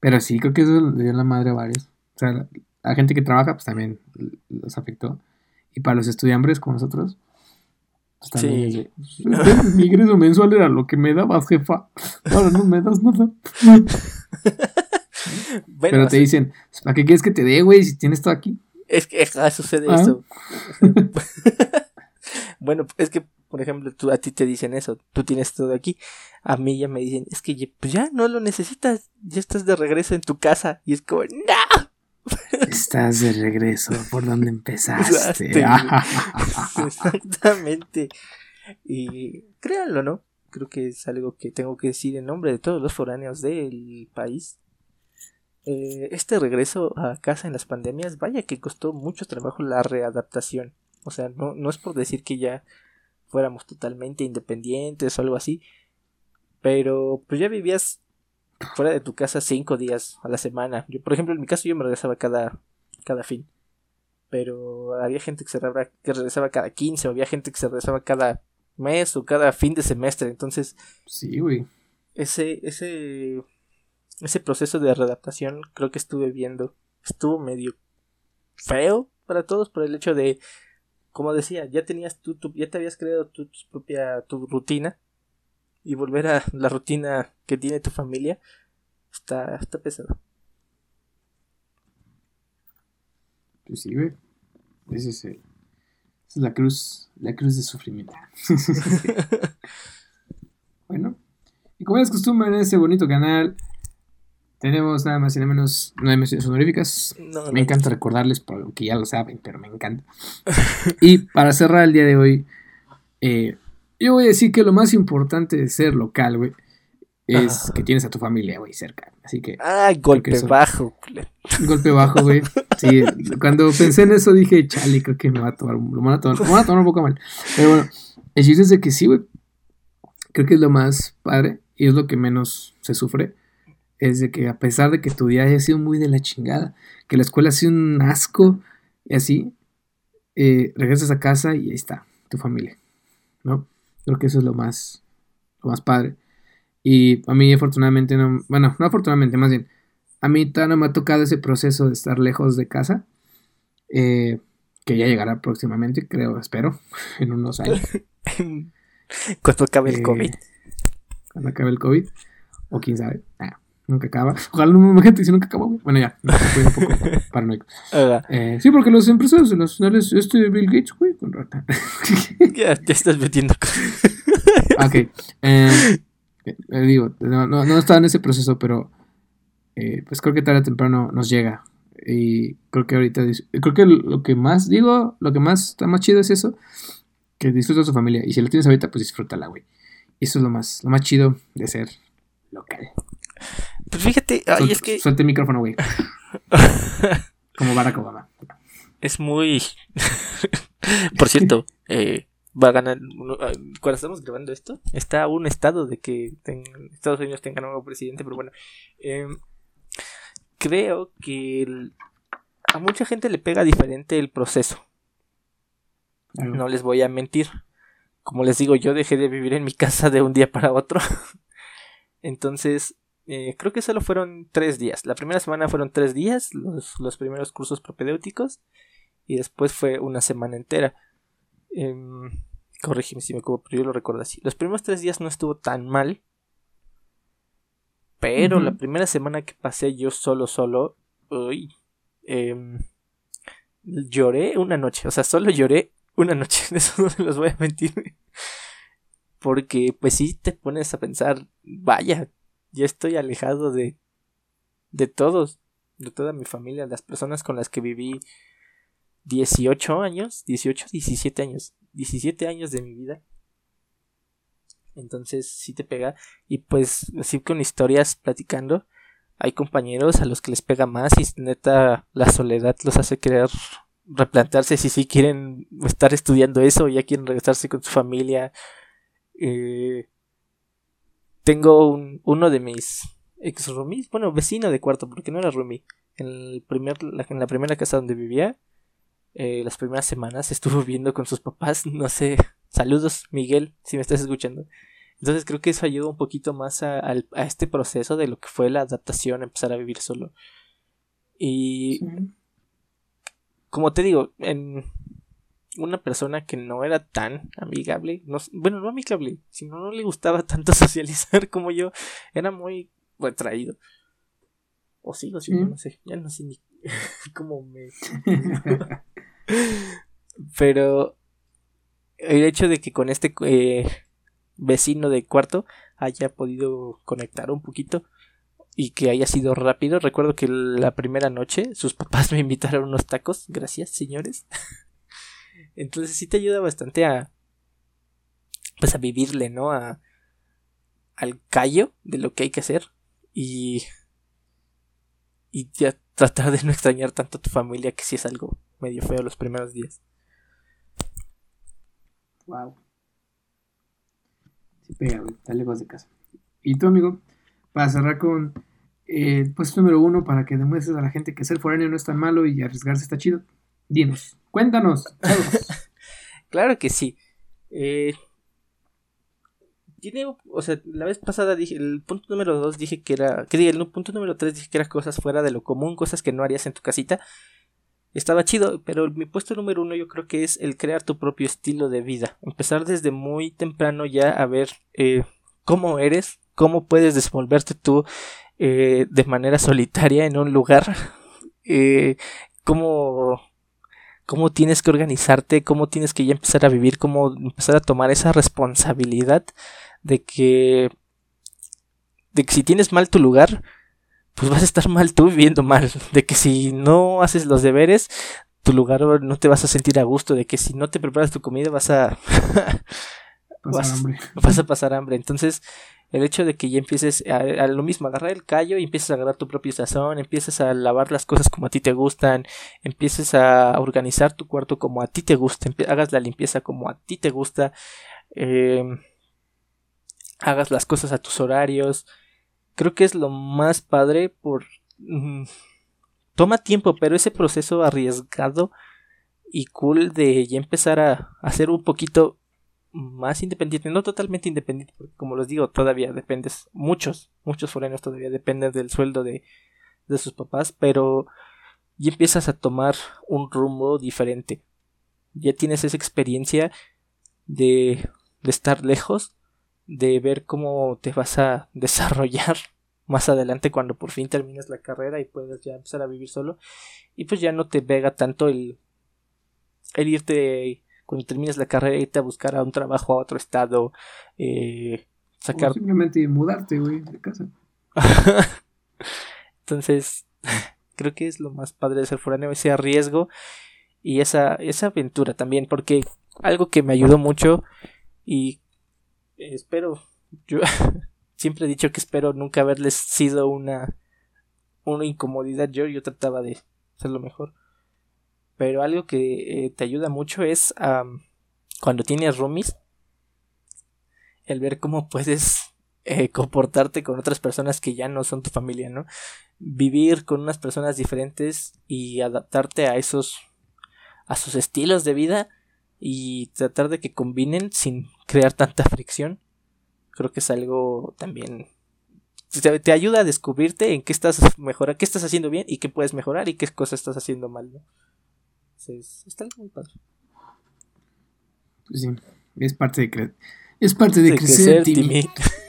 Pero sí, creo que eso le dio la madre a varios. O sea, la, gente que trabaja, pues también los afectó. Y para los estudiantes como nosotros, pues también. Sí. mi ingreso mensual era lo que me dabas, jefa. [laughs] Ahora no me das nada. [laughs] Pero te dicen, ¿para qué quieres que te dé, güey, si tienes todo aquí? Es que sucede ah. eso. [laughs] bueno, es que, por ejemplo, tú, a ti te dicen eso, tú tienes todo aquí. A mí ya me dicen, es que pues ya no lo necesitas, ya estás de regreso en tu casa. Y es como, ¡no! Estás de regreso por donde empezaste. [laughs] Exactamente. Y créanlo, ¿no? Creo que es algo que tengo que decir en nombre de todos los foráneos del país. Eh, este regreso a casa en las pandemias, vaya que costó mucho trabajo la readaptación. O sea, no, no es por decir que ya fuéramos totalmente independientes o algo así. Pero pues ya vivías fuera de tu casa cinco días a la semana. Yo, por ejemplo, en mi caso yo me regresaba cada, cada fin. Pero había gente que se que regresaba cada 15, o había gente que se regresaba cada mes o cada fin de semestre. Entonces, sí, güey. Ese, ese, ese proceso de readaptación creo que estuve viendo. Estuvo medio feo para todos por el hecho de, como decía, ya tenías tú, ya te habías creado tu, tu propia tu rutina y volver a la rutina que tiene tu familia está, está pesado. Pues sí, güey. Ese es el, esa es la cruz, la cruz de sufrimiento. [laughs] bueno, y como es costumbre en este bonito canal, tenemos nada más y nada menos nueve menciones honoríficas. me encanta recordarles, porque ya lo saben, pero me encanta. [laughs] y para cerrar el día de hoy, eh, yo voy a decir que lo más importante de ser local, güey, es que tienes a tu familia, güey, cerca. Así que. Ah, golpe bajo, [laughs] Golpe bajo, güey. Sí, cuando pensé en eso dije, chale, creo que me va a tomar, lo van a tomar, me van a tomar un poco mal. Pero bueno, el chiste es de que sí, güey. Creo que es lo más padre y es lo que menos se sufre. Es de que a pesar de que tu día haya sido muy de la chingada, que la escuela ha sido un asco y así, eh, regresas a casa y ahí está, tu familia, ¿no? Creo que eso es lo más, lo más padre. Y a mí afortunadamente no, bueno, no afortunadamente, más bien, a mí todavía no me ha tocado ese proceso de estar lejos de casa, eh, que ya llegará próximamente, creo, espero, [laughs] en unos años. [laughs] cuando acabe el eh, COVID. Cuando acabe el COVID, o quién sabe. Ah, nunca acaba. Ojalá no me imagine si nunca acaba. Bueno, ya, [laughs] estoy un poco paranoico. Eh, sí, porque los empresarios los nacionales, este Bill Gates, güey, con rata. [laughs] ya te estás metiendo. [laughs] ok. Eh, eh, digo, no, no, no, estaba en ese proceso, pero eh, pues creo que tarde o temprano nos llega. Y creo que ahorita, creo que lo que más, digo, lo que más está más chido es eso, que disfruta su familia. Y si lo tienes ahorita, pues disfrútala, güey. Y eso es lo más, lo más chido de ser local. Pues fíjate, ay, es que... Suelte el micrófono, güey. [laughs] Como Barack Obama. Es muy... [laughs] Por cierto, eh, va a ganar. Cuando estamos grabando esto, está un estado de que Estados Unidos tenga nuevo presidente, pero bueno. Em, creo que a mucha gente le pega diferente el proceso. No les voy a mentir. Como les digo, yo dejé de vivir en mi casa de un día para otro. [laughs] Entonces, eh, creo que solo fueron tres días. La primera semana fueron tres días, los, los primeros cursos propedéuticos. Y después fue una semana entera. Eh, corrígeme si me equivoco, pero yo lo recuerdo así. Los primeros tres días no estuvo tan mal. Pero la primera semana que pasé yo solo, solo, uy, em, lloré una noche. O sea, solo lloré una noche. [laughs] De eso no se los voy a mentir. Porque, pues sí, te pones a pensar, vaya, ya estoy alejado de, de todos, de toda mi familia, las personas con las que viví 18 años, 18, 17 años, 17 años de mi vida. Entonces sí te pega. Y pues así con historias platicando. Hay compañeros a los que les pega más y neta la soledad los hace querer replantearse si sí quieren estar estudiando eso ya quieren regresarse con su familia. Eh, tengo un, uno de mis ex roomies, bueno, vecino de cuarto, porque no era roomie. En, el primer, en la primera casa donde vivía, eh, las primeras semanas estuvo [laughs] viviendo con sus papás, no sé, saludos Miguel, si me estás escuchando. Entonces creo que eso ayuda un poquito más a, este proceso de lo que fue la adaptación, empezar a vivir solo. Y como te digo, en una persona que no era tan amigable, no, bueno, no amigable, sino no le gustaba [laughs] tanto socializar como yo, era muy retraído. O sigo siendo, no sé, ya no sé ni [laughs] cómo me... [laughs] Pero el hecho de que con este eh, vecino de cuarto haya podido conectar un poquito y que haya sido rápido. Recuerdo que la primera noche sus papás me invitaron unos tacos. Gracias, señores. Entonces sí te ayuda bastante a pues a vivirle, ¿no? A al callo de lo que hay que hacer y y ya tratar de no extrañar tanto a tu familia que si es algo medio feo los primeros días. Wow. Sí pega. Está lejos de casa. Y tú, amigo, para cerrar con el eh, puesto número uno, para que demuestres a la gente que ser foráneo no es tan malo y arriesgarse está chido. Dinos, cuéntanos. Claro que sí. Eh, tiene, o sea, la vez pasada dije, el punto número dos dije que era, que el punto número tres dije que eran cosas fuera de lo común, cosas que no harías en tu casita. Estaba chido, pero mi puesto número uno yo creo que es el crear tu propio estilo de vida. Empezar desde muy temprano ya a ver eh, cómo eres, cómo puedes desenvolverte tú eh, de manera solitaria en un lugar, [laughs] eh, cómo cómo tienes que organizarte, cómo tienes que ya empezar a vivir, cómo empezar a tomar esa responsabilidad de que de que si tienes mal tu lugar, pues vas a estar mal tú viviendo mal, de que si no haces los deberes, tu lugar no te vas a sentir a gusto, de que si no te preparas tu comida vas a [laughs] vas, vas, a pasar hambre. Entonces, el hecho de que ya empieces a, lo mismo, agarrar el callo y empieces a agarrar tu propio sazón, empieces a lavar las cosas como a ti te gustan, empieces a organizar tu cuarto como a ti te gusta, hagas la limpieza como a ti te gusta, eh, hagas las cosas a tus horarios. Creo que es lo más padre por... Mm, toma tiempo, pero ese proceso arriesgado y cool de ya empezar a hacer un poquito más independiente, no totalmente independiente, porque como les digo, todavía dependes, muchos, muchos forenos todavía dependen del sueldo de, de sus papás, pero ya empiezas a tomar un rumbo diferente. Ya tienes esa experiencia de, de estar lejos de ver cómo te vas a [laughs] desarrollar más adelante cuando por fin termines la carrera y puedes ya empezar a vivir solo y pues ya no te pega tanto el, el irte cuando termines la carrera irte a buscar a un trabajo a otro estado eh, sacar simplemente mudarte güey de casa [laughs] entonces [laughs] creo que es lo más padre de ser foráneo ese riesgo y esa esa aventura también porque algo que me ayudó mucho y espero, yo [laughs] siempre he dicho que espero nunca haberles sido una, una incomodidad. Yo, yo trataba de hacerlo mejor. Pero algo que eh, te ayuda mucho es cuando tienes roomies, el ver cómo puedes eh, comportarte con otras personas que ya no son tu familia, ¿no? Vivir con unas personas diferentes y adaptarte a esos a sus estilos de vida y tratar de que combinen sin crear tanta fricción. Creo que es algo también te, ayuda a descubrirte en qué estás mejora, qué estás haciendo bien y qué puedes mejorar y qué cosas estás haciendo mal, ¿no? Entonces, está muy padre. Pues sí, es parte de es parte de, crecer, Timmy.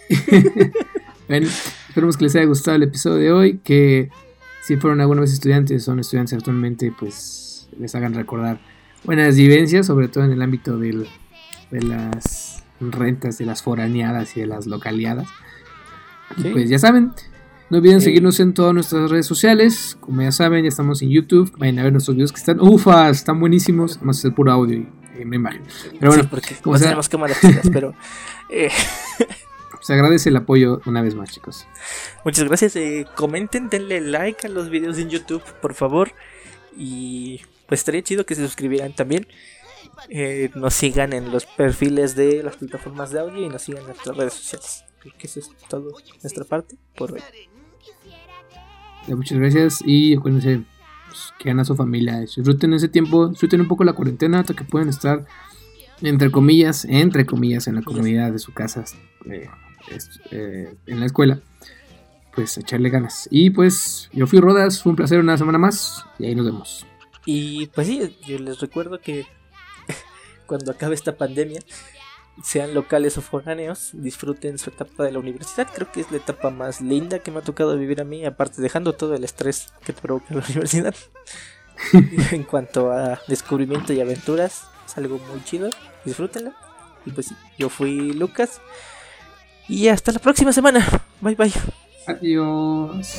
[laughs] bueno, esperemos que les haya gustado el episodio de hoy, que si fueron alguna vez estudiantes, son estudiantes actualmente, pues les hagan recordar buenas vivencias, sobre todo en el ámbito de las rentas, de las foraneadas y de las localiadas. pues ya saben, no olviden seguirnos en todas nuestras redes sociales. Como ya saben, ya estamos en YouTube. Vayan a ver nuestros videos que están, ufas, están buenísimos. Además es el puro audio y, no imagen. Pero bueno, porque como tenemos cámaras pero... [laughs] Eh. Se agradece el apoyo una vez más, chicos. Muchas gracias. Eh, comenten, denle like a los videos en YouTube, por favor. Y pues estaría chido que se suscribieran también. Eh, nos sigan en los perfiles de las plataformas de audio y nos sigan en nuestras redes sociales. Creo que eso es todo nuestra parte por hoy. Muchas gracias y acuérdense pues, que a su familia. Disfruten ese tiempo, disfruten un poco la cuarentena hasta que puedan estar, entre comillas, entre comillas, en la comunidad de su casa, eh, eh, en la escuela. Pues echarle ganas. Y pues yo fui Rodas, fue un placer una semana más y ahí nos vemos. Y pues sí, yo les recuerdo que [laughs] cuando acabe esta pandemia, sean locales o foráneos, disfruten su etapa de la universidad. Creo que es la etapa más linda que me ha tocado vivir a mí, aparte dejando todo el estrés que te provoca la [laughs] universidad. [laughs] en cuanto a descubrimiento y aventuras, es algo muy chido. Disfrútenla. Y pues sí, yo fui Lucas. Y hasta la próxima semana. Bye bye. Adiós.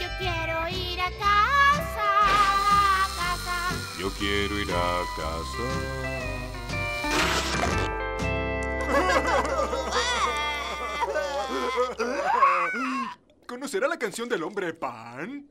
Yo quiero ir a casa, a casa. Yo quiero ir a casa. ¿Conocerá la canción del hombre pan?